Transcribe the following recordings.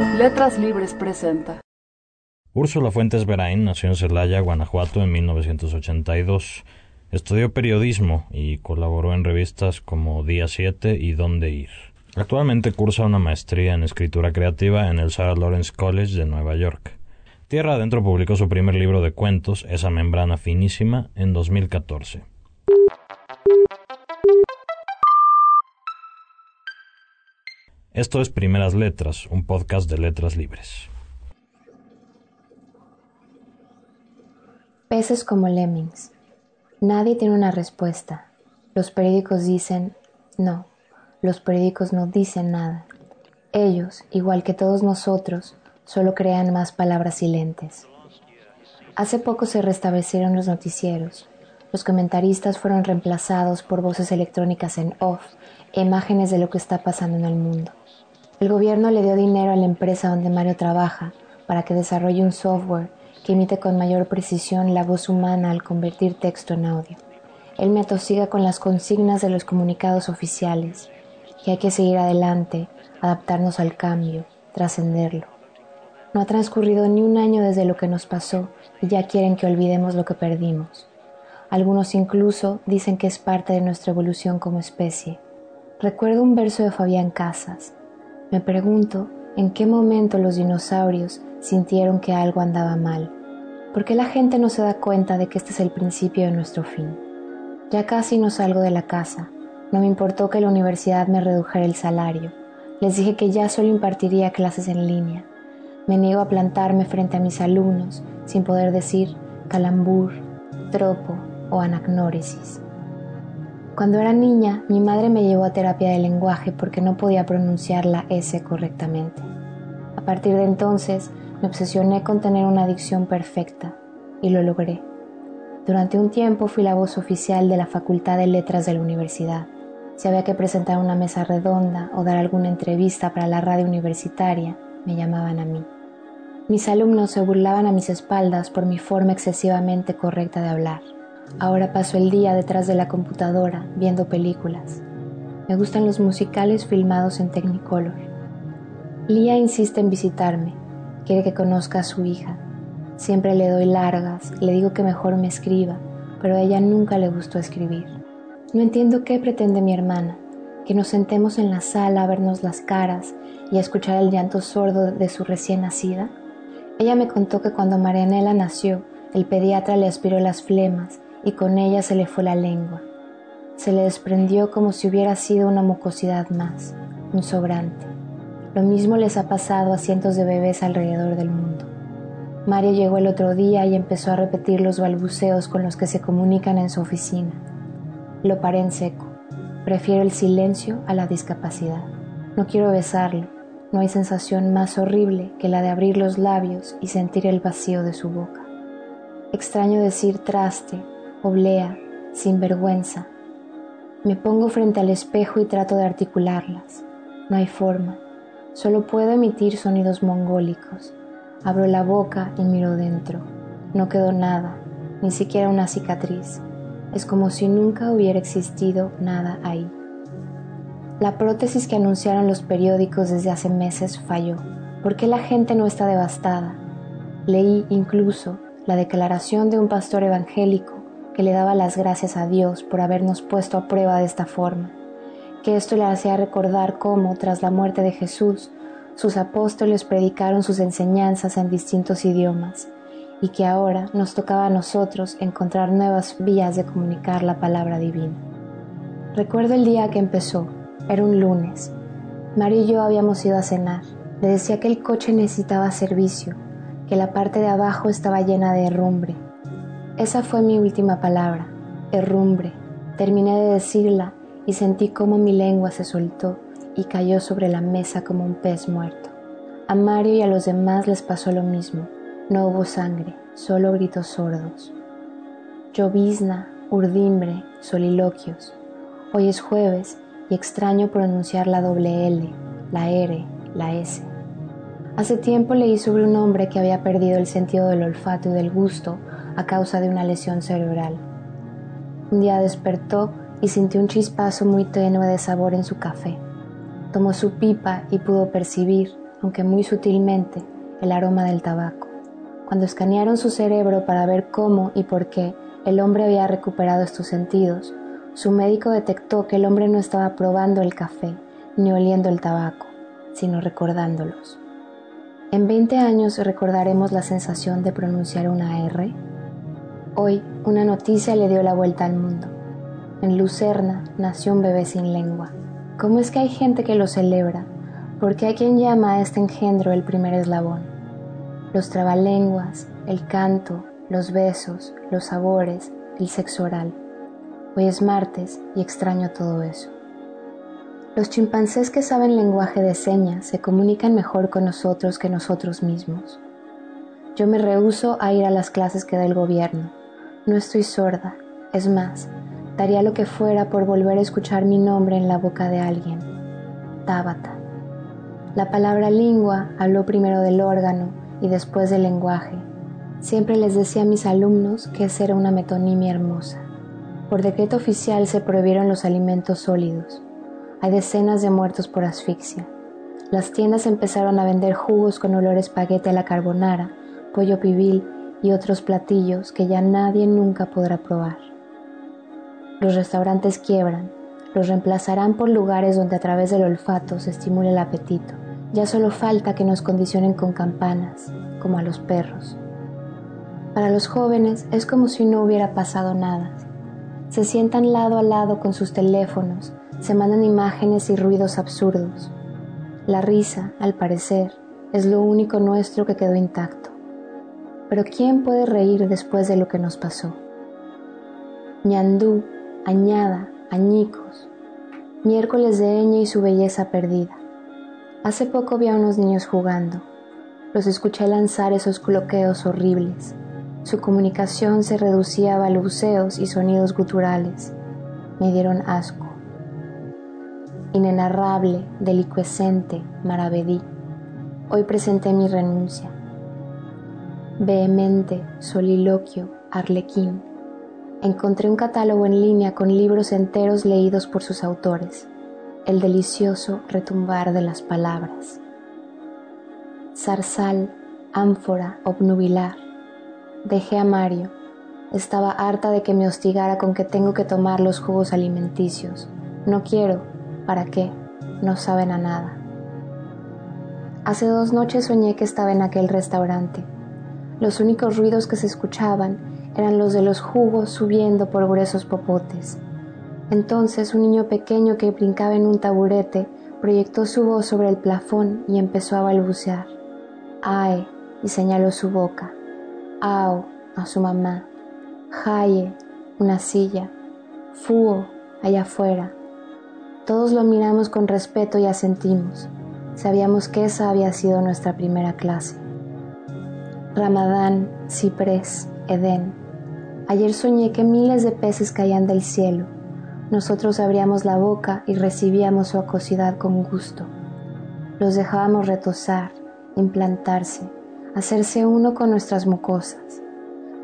Letras Libres presenta. Úrsula Fuentes Berain nació en Celaya, Guanajuato, en 1982. Estudió periodismo y colaboró en revistas como Día 7 y Dónde Ir. Actualmente cursa una maestría en escritura creativa en el Sarah Lawrence College de Nueva York. Tierra Adentro publicó su primer libro de cuentos, Esa membrana finísima, en 2014. Esto es Primeras Letras, un podcast de letras libres. Peces como lemmings. Nadie tiene una respuesta. Los periódicos dicen no. Los periódicos no dicen nada. Ellos, igual que todos nosotros, solo crean más palabras silentes. Hace poco se restablecieron los noticieros. Los comentaristas fueron reemplazados por voces electrónicas en off imágenes de lo que está pasando en el mundo. El gobierno le dio dinero a la empresa donde Mario trabaja para que desarrolle un software que imite con mayor precisión la voz humana al convertir texto en audio. Él me atosiga con las consignas de los comunicados oficiales, que hay que seguir adelante, adaptarnos al cambio, trascenderlo. No ha transcurrido ni un año desde lo que nos pasó y ya quieren que olvidemos lo que perdimos. Algunos incluso dicen que es parte de nuestra evolución como especie. Recuerdo un verso de Fabián Casas, me pregunto en qué momento los dinosaurios sintieron que algo andaba mal. ¿Por qué la gente no se da cuenta de que este es el principio de nuestro fin? Ya casi no salgo de la casa. No me importó que la universidad me redujera el salario. Les dije que ya solo impartiría clases en línea. Me niego a plantarme frente a mis alumnos sin poder decir calambur, tropo o anagnóresis. Cuando era niña, mi madre me llevó a terapia de lenguaje porque no podía pronunciar la S correctamente. A partir de entonces, me obsesioné con tener una dicción perfecta, y lo logré. Durante un tiempo fui la voz oficial de la Facultad de Letras de la universidad. Si había que presentar una mesa redonda o dar alguna entrevista para la radio universitaria, me llamaban a mí. Mis alumnos se burlaban a mis espaldas por mi forma excesivamente correcta de hablar. Ahora paso el día detrás de la computadora viendo películas. Me gustan los musicales filmados en Technicolor. Lía insiste en visitarme, quiere que conozca a su hija. Siempre le doy largas, le digo que mejor me escriba, pero a ella nunca le gustó escribir. No entiendo qué pretende mi hermana, que nos sentemos en la sala a vernos las caras y a escuchar el llanto sordo de su recién nacida. Ella me contó que cuando Marianela nació, el pediatra le aspiró las flemas y con ella se le fue la lengua. Se le desprendió como si hubiera sido una mucosidad más, un sobrante. Lo mismo les ha pasado a cientos de bebés alrededor del mundo. Mario llegó el otro día y empezó a repetir los balbuceos con los que se comunican en su oficina. Lo paré en seco. Prefiero el silencio a la discapacidad. No quiero besarlo. No hay sensación más horrible que la de abrir los labios y sentir el vacío de su boca. Extraño decir traste oblea, sin vergüenza. Me pongo frente al espejo y trato de articularlas. No hay forma. Solo puedo emitir sonidos mongólicos. Abro la boca y miro dentro. No quedó nada, ni siquiera una cicatriz. Es como si nunca hubiera existido nada ahí. La prótesis que anunciaron los periódicos desde hace meses falló. ¿Por qué la gente no está devastada? Leí incluso la declaración de un pastor evangélico que le daba las gracias a Dios por habernos puesto a prueba de esta forma, que esto le hacía recordar cómo, tras la muerte de Jesús, sus apóstoles predicaron sus enseñanzas en distintos idiomas, y que ahora nos tocaba a nosotros encontrar nuevas vías de comunicar la palabra divina. Recuerdo el día que empezó, era un lunes. Mario y yo habíamos ido a cenar. Le decía que el coche necesitaba servicio, que la parte de abajo estaba llena de herrumbre, esa fue mi última palabra, herrumbre. Terminé de decirla y sentí cómo mi lengua se soltó y cayó sobre la mesa como un pez muerto. A Mario y a los demás les pasó lo mismo. No hubo sangre, solo gritos sordos. Llovizna, urdimbre, soliloquios. Hoy es jueves y extraño pronunciar la doble L, la R, la S. Hace tiempo leí sobre un hombre que había perdido el sentido del olfato y del gusto a causa de una lesión cerebral. Un día despertó y sintió un chispazo muy tenue de sabor en su café. Tomó su pipa y pudo percibir, aunque muy sutilmente, el aroma del tabaco. Cuando escanearon su cerebro para ver cómo y por qué el hombre había recuperado estos sentidos, su médico detectó que el hombre no estaba probando el café ni oliendo el tabaco, sino recordándolos. En 20 años recordaremos la sensación de pronunciar una R. Hoy una noticia le dio la vuelta al mundo. En Lucerna nació un bebé sin lengua. ¿Cómo es que hay gente que lo celebra? Porque hay quien llama a este engendro el primer eslabón. Los trabalenguas, el canto, los besos, los sabores, el sexo oral. Hoy es martes y extraño todo eso. Los chimpancés que saben lenguaje de señas se comunican mejor con nosotros que nosotros mismos. Yo me rehúso a ir a las clases que da el gobierno. No estoy sorda. Es más, daría lo que fuera por volver a escuchar mi nombre en la boca de alguien. Tábata. La palabra lingua habló primero del órgano y después del lenguaje. Siempre les decía a mis alumnos que esa era una metonimia hermosa. Por decreto oficial se prohibieron los alimentos sólidos. Hay decenas de muertos por asfixia. Las tiendas empezaron a vender jugos con olor a espaguete a la carbonara, pollo pibil y otros platillos que ya nadie nunca podrá probar. Los restaurantes quiebran, los reemplazarán por lugares donde a través del olfato se estimule el apetito. Ya solo falta que nos condicionen con campanas, como a los perros. Para los jóvenes es como si no hubiera pasado nada. Se sientan lado a lado con sus teléfonos, se mandan imágenes y ruidos absurdos. La risa, al parecer, es lo único nuestro que quedó intacto. Pero ¿quién puede reír después de lo que nos pasó? ñandú, añada, añicos, miércoles de Eña y su belleza perdida. Hace poco vi a unos niños jugando. Los escuché lanzar esos cloqueos horribles. Su comunicación se reducía a balbuceos y sonidos guturales. Me dieron asco inenarrable, delicuescente, maravedí. Hoy presenté mi renuncia. Vehemente, soliloquio, arlequín. Encontré un catálogo en línea con libros enteros leídos por sus autores. El delicioso retumbar de las palabras. Zarzal, ánfora, obnubilar. Dejé a Mario. Estaba harta de que me hostigara con que tengo que tomar los jugos alimenticios. No quiero, ¿Para qué? No saben a nada. Hace dos noches soñé que estaba en aquel restaurante. Los únicos ruidos que se escuchaban eran los de los jugos subiendo por gruesos popotes. Entonces un niño pequeño que brincaba en un taburete proyectó su voz sobre el plafón y empezó a balbucear. Ae, y señaló su boca. Ao, a su mamá. Jaye, una silla. Fuo, allá afuera. Todos lo miramos con respeto y asentimos. Sabíamos que esa había sido nuestra primera clase. Ramadán, ciprés, Edén. Ayer soñé que miles de peces caían del cielo. Nosotros abríamos la boca y recibíamos su acosidad con gusto. Los dejábamos retosar, implantarse, hacerse uno con nuestras mucosas.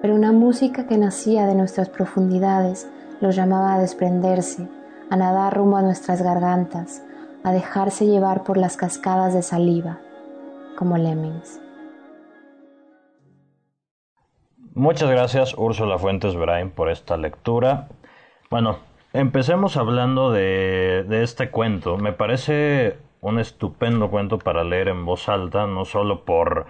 Pero una música que nacía de nuestras profundidades los llamaba a desprenderse, a nadar rumbo a nuestras gargantas, a dejarse llevar por las cascadas de saliva, como lemmings. Muchas gracias Úrsula Fuentes Brain por esta lectura. Bueno, empecemos hablando de, de este cuento. Me parece un estupendo cuento para leer en voz alta, no solo por,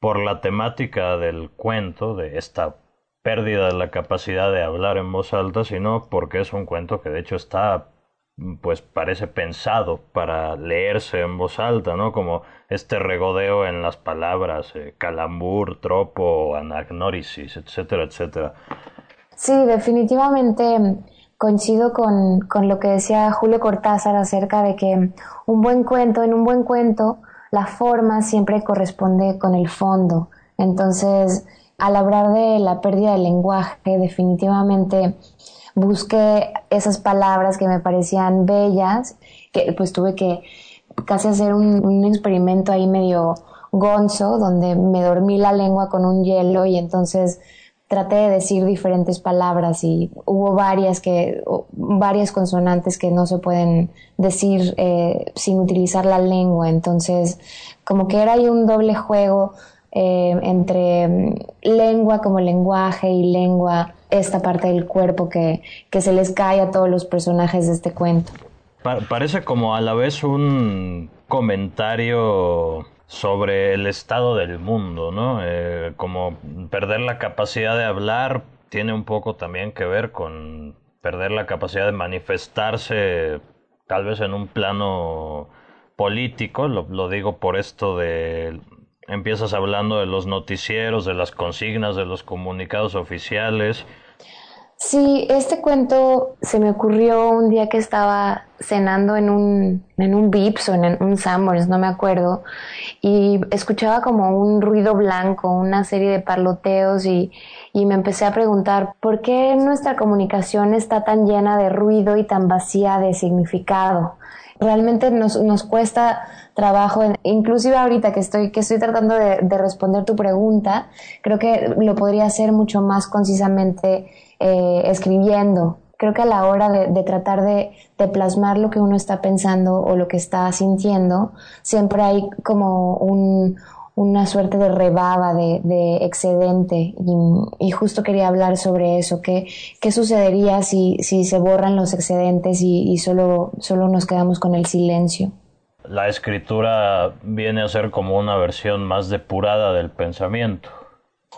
por la temática del cuento, de esta pérdida de la capacidad de hablar en voz alta, sino porque es un cuento que de hecho está pues parece pensado para leerse en voz alta, ¿no? Como este regodeo en las palabras, eh, calambur, tropo, anagnórisis, etcétera, etcétera. Sí, definitivamente coincido con, con lo que decía Julio Cortázar acerca de que un buen cuento, en un buen cuento, la forma siempre corresponde con el fondo. Entonces, al hablar de la pérdida del lenguaje, definitivamente busqué esas palabras que me parecían bellas, que pues tuve que casi hacer un, experimento ahí medio gonzo, donde me dormí la lengua con un hielo y entonces traté de decir diferentes palabras y hubo varias que varias consonantes que no se pueden decir eh, sin utilizar la lengua. Entonces como que era ahí un doble juego eh, entre mm, lengua como lenguaje y lengua esta parte del cuerpo que, que se les cae a todos los personajes de este cuento parece como a la vez un comentario sobre el estado del mundo, ¿no? Eh, como perder la capacidad de hablar tiene un poco también que ver con perder la capacidad de manifestarse tal vez en un plano político, lo, lo digo por esto de empiezas hablando de los noticieros, de las consignas, de los comunicados oficiales, Sí, este cuento se me ocurrió un día que estaba cenando en un, en un Vips o en un Sanborns, no me acuerdo, y escuchaba como un ruido blanco, una serie de parloteos y, y me empecé a preguntar por qué nuestra comunicación está tan llena de ruido y tan vacía de significado. Realmente nos, nos cuesta trabajo, inclusive ahorita que estoy, que estoy tratando de, de responder tu pregunta, creo que lo podría hacer mucho más concisamente eh, escribiendo. Creo que a la hora de, tratar de, plasmar lo que uno está pensando o lo que está sintiendo, siempre hay como una suerte de rebaba, de, excedente. Y, justo quería hablar sobre eso. ¿Qué, qué sucedería si, si se borran los excedentes y, solo, solo nos quedamos con el silencio? La escritura viene a ser como una versión más depurada del pensamiento.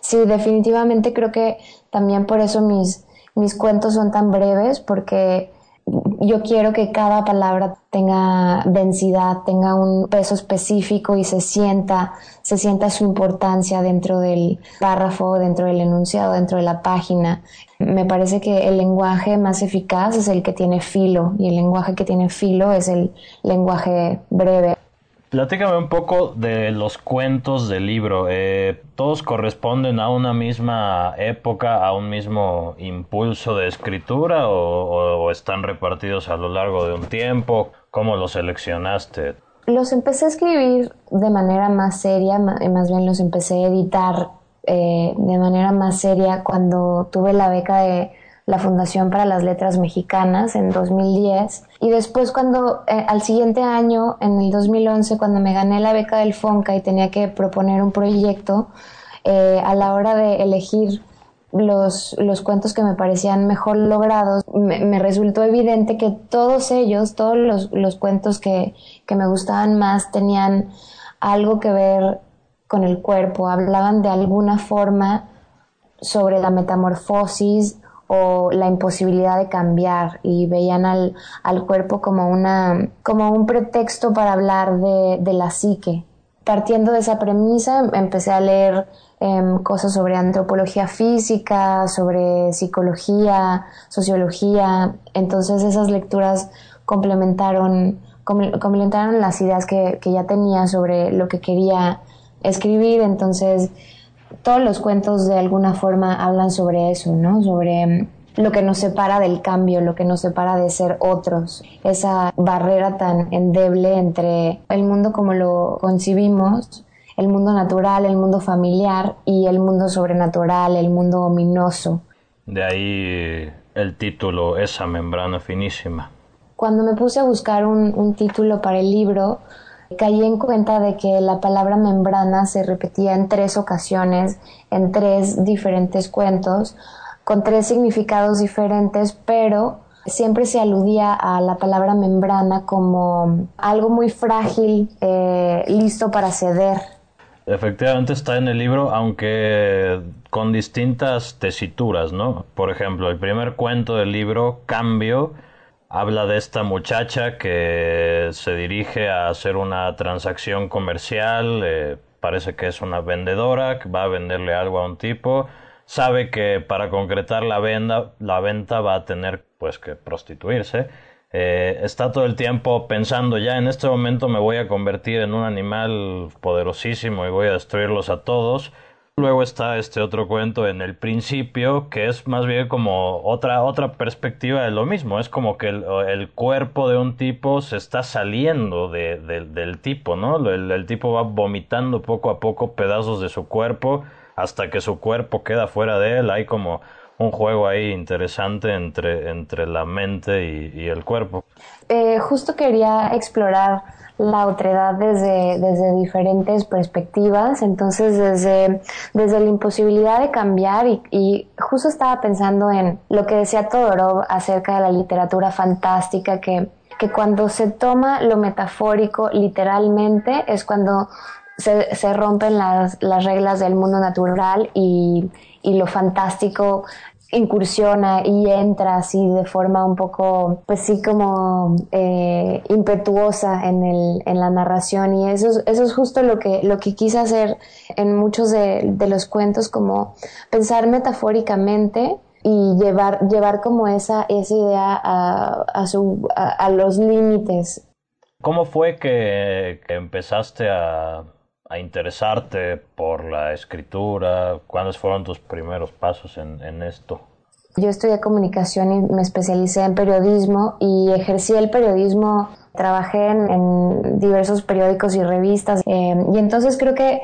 Sí, definitivamente creo que también por eso mis, mis cuentos son tan breves, porque yo quiero que cada palabra tenga densidad, tenga un peso específico y se sienta, se sienta su importancia dentro del párrafo, dentro del enunciado, dentro de la página. Me parece que el lenguaje más eficaz es el que tiene filo y el lenguaje que tiene filo es el lenguaje breve. Platícame un poco de los cuentos del libro. Eh, ¿Todos corresponden a una misma época, a un mismo impulso de escritura o, están repartidos a lo largo de un tiempo? ¿Cómo los seleccionaste? Los empecé a escribir de manera más seria, más bien los empecé a editar eh, de manera más seria cuando tuve la beca de la Fundación para las Letras Mexicanas en 2010 y después cuando eh, al siguiente año, en el 2011, cuando me gané la beca del FONCA y tenía que proponer un proyecto, eh, a la hora de elegir los, los, cuentos que me parecían mejor logrados, me, resultó evidente que todos ellos, todos los, los cuentos que, que me gustaban más tenían algo que ver con el cuerpo, hablaban de alguna forma sobre la metamorfosis o la imposibilidad de cambiar y veían al, al cuerpo como, una, como un pretexto para hablar de, de, la psique. Partiendo de esa premisa, em, empecé a leer em, cosas sobre antropología física, sobre psicología, sociología. Entonces esas lecturas complementaron, complementaron las ideas que, que ya tenía sobre lo que quería escribir. Entonces todos los cuentos de alguna forma hablan sobre eso, ¿no? Sobre mm, lo que nos separa del cambio, lo que nos separa de ser otros, esa barrera tan endeble entre el mundo como lo concibimos, el mundo natural, el mundo familiar y el mundo sobrenatural, el mundo ominoso. De ahí el título, esa membrana finísima. Cuando me puse a buscar un, un título para el libro, caí en cuenta de que la palabra membrana se repetía en tres ocasiones, en tres diferentes cuentos, con tres significados diferentes, pero siempre se aludía a la palabra membrana como algo muy frágil, eh, listo para ceder. Efectivamente está en el libro, aunque con distintas tesituras, ¿no? Por ejemplo, el primer cuento del libro, Cambio, habla de esta muchacha que se dirige a hacer una transacción comercial, eh, parece que es una vendedora, que va a venderle algo a un tipo, sabe que para concretar la venta, la venta va a tener pues que prostituirse. Eh, está todo el tiempo pensando ya en este momento me voy a convertir en un animal poderosísimo y voy a destruirlos a todos Luego está este otro cuento en el principio, que es más bien como otra, otra perspectiva de lo mismo. Es como que el, cuerpo de un tipo se está saliendo del tipo, ¿no? El, el, tipo va vomitando poco a poco pedazos de su cuerpo hasta que su cuerpo queda fuera de él. Hay como un juego ahí interesante entre, entre la mente y, el cuerpo. Eh, justo quería explorar la otredad desde, desde diferentes perspectivas, entonces desde, desde la imposibilidad de cambiar y, justo estaba pensando en lo que decía Todorov acerca de la literatura fantástica, que, que cuando se toma lo metafórico literalmente es cuando se, rompen las, las, reglas del mundo natural y, y lo fantástico incursiona y entra así de forma un poco, pues sí, como eh, impetuosa en, el, en la narración y eso es, eso es justo lo que, lo que quise hacer en muchos de, los cuentos, como pensar metafóricamente y llevar, llevar como esa, esa idea a, a, su, a, los límites. ¿Cómo fue que empezaste a a interesarte por la escritura? ¿Cuáles fueron tus primeros pasos en, en esto? Yo estudié comunicación y me especialicé en periodismo y ejercí el periodismo, trabajé en, diversos periódicos y revistas eh, y entonces creo que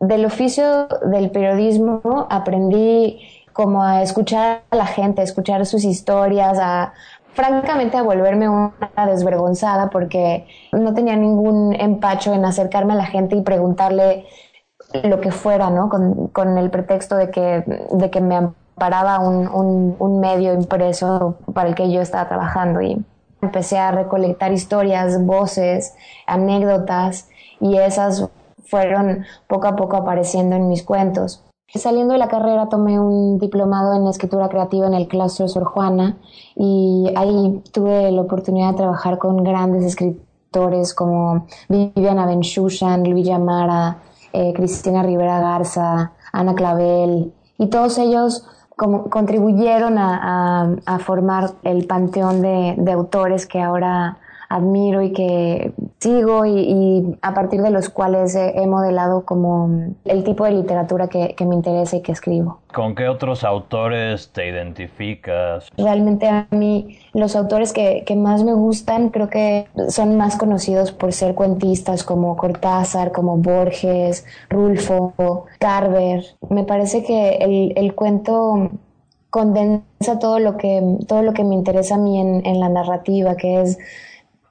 del oficio del periodismo aprendí como a escuchar a la gente, a escuchar sus historias, a, francamente a volverme una desvergonzada porque no tenía ningún empacho en acercarme a la gente y preguntarle lo que fuera, ¿no? Con, el pretexto de que, de que me amparaba un, un, un, medio impreso para el que yo estaba trabajando y empecé a recolectar historias, voces, anécdotas y esas fueron poco a poco apareciendo en mis cuentos. Saliendo de la carrera tomé un diplomado en escritura creativa en el claustro Sor Juana y ahí tuve la oportunidad de trabajar con grandes escritores como Viviana Benchushan, Luis Mara, eh, Cristina Rivera Garza, Ana Clavel y todos ellos como contribuyeron a, formar el panteón de autores que ahora admiro y que sigo y, a partir de los cuales he, modelado como el tipo de literatura que, me interesa y que escribo. ¿Con qué otros autores te identificas? Realmente a mí los autores que, más me gustan creo que son más conocidos por ser cuentistas como Cortázar, como Borges, Rulfo, Carver. Me parece que el, el cuento condensa todo lo que, todo lo que me interesa a mí en, en la narrativa, que es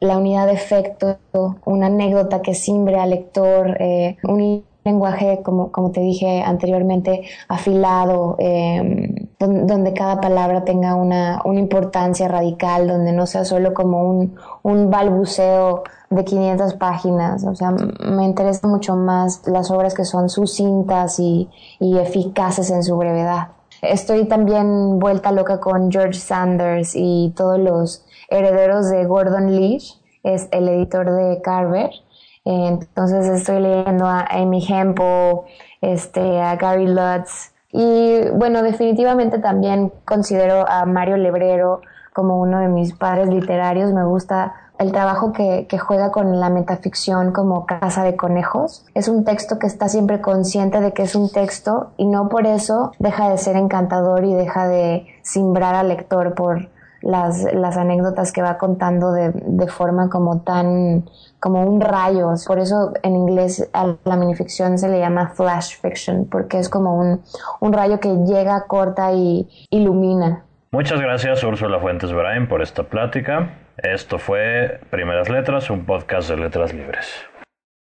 la unidad de efecto, una anécdota que simbre al lector, eh, un lenguaje, como, como te dije anteriormente, afilado, em, donde, cada palabra tenga una, una, importancia radical, donde no sea solo como un, un balbuceo de 500 páginas. O sea, me interesan mucho más las obras que son sucintas y, y eficaces en su brevedad. Estoy también vuelta loca con George Sanders y todos los herederos de Gordon Leach, es el editor de Carver. Entonces estoy leyendo a Amy Hempel, este, a Gary Lutz y bueno, definitivamente también considero a Mario Lebrero como uno de mis padres literarios. Me gusta el trabajo que, que, juega con la metaficción como casa de conejos. Es un texto que está siempre consciente de que es un texto y no por eso deja de ser encantador y deja de simbrar al lector por, las, las anécdotas que va contando de, de, forma como tan, como un rayo. Por eso en inglés a la minificción se le llama flash fiction, porque es como un, un rayo que llega, corta y ilumina. Muchas gracias Úrsula Fuentes Brain por esta plática. Esto fue Primeras Letras, un podcast de letras libres.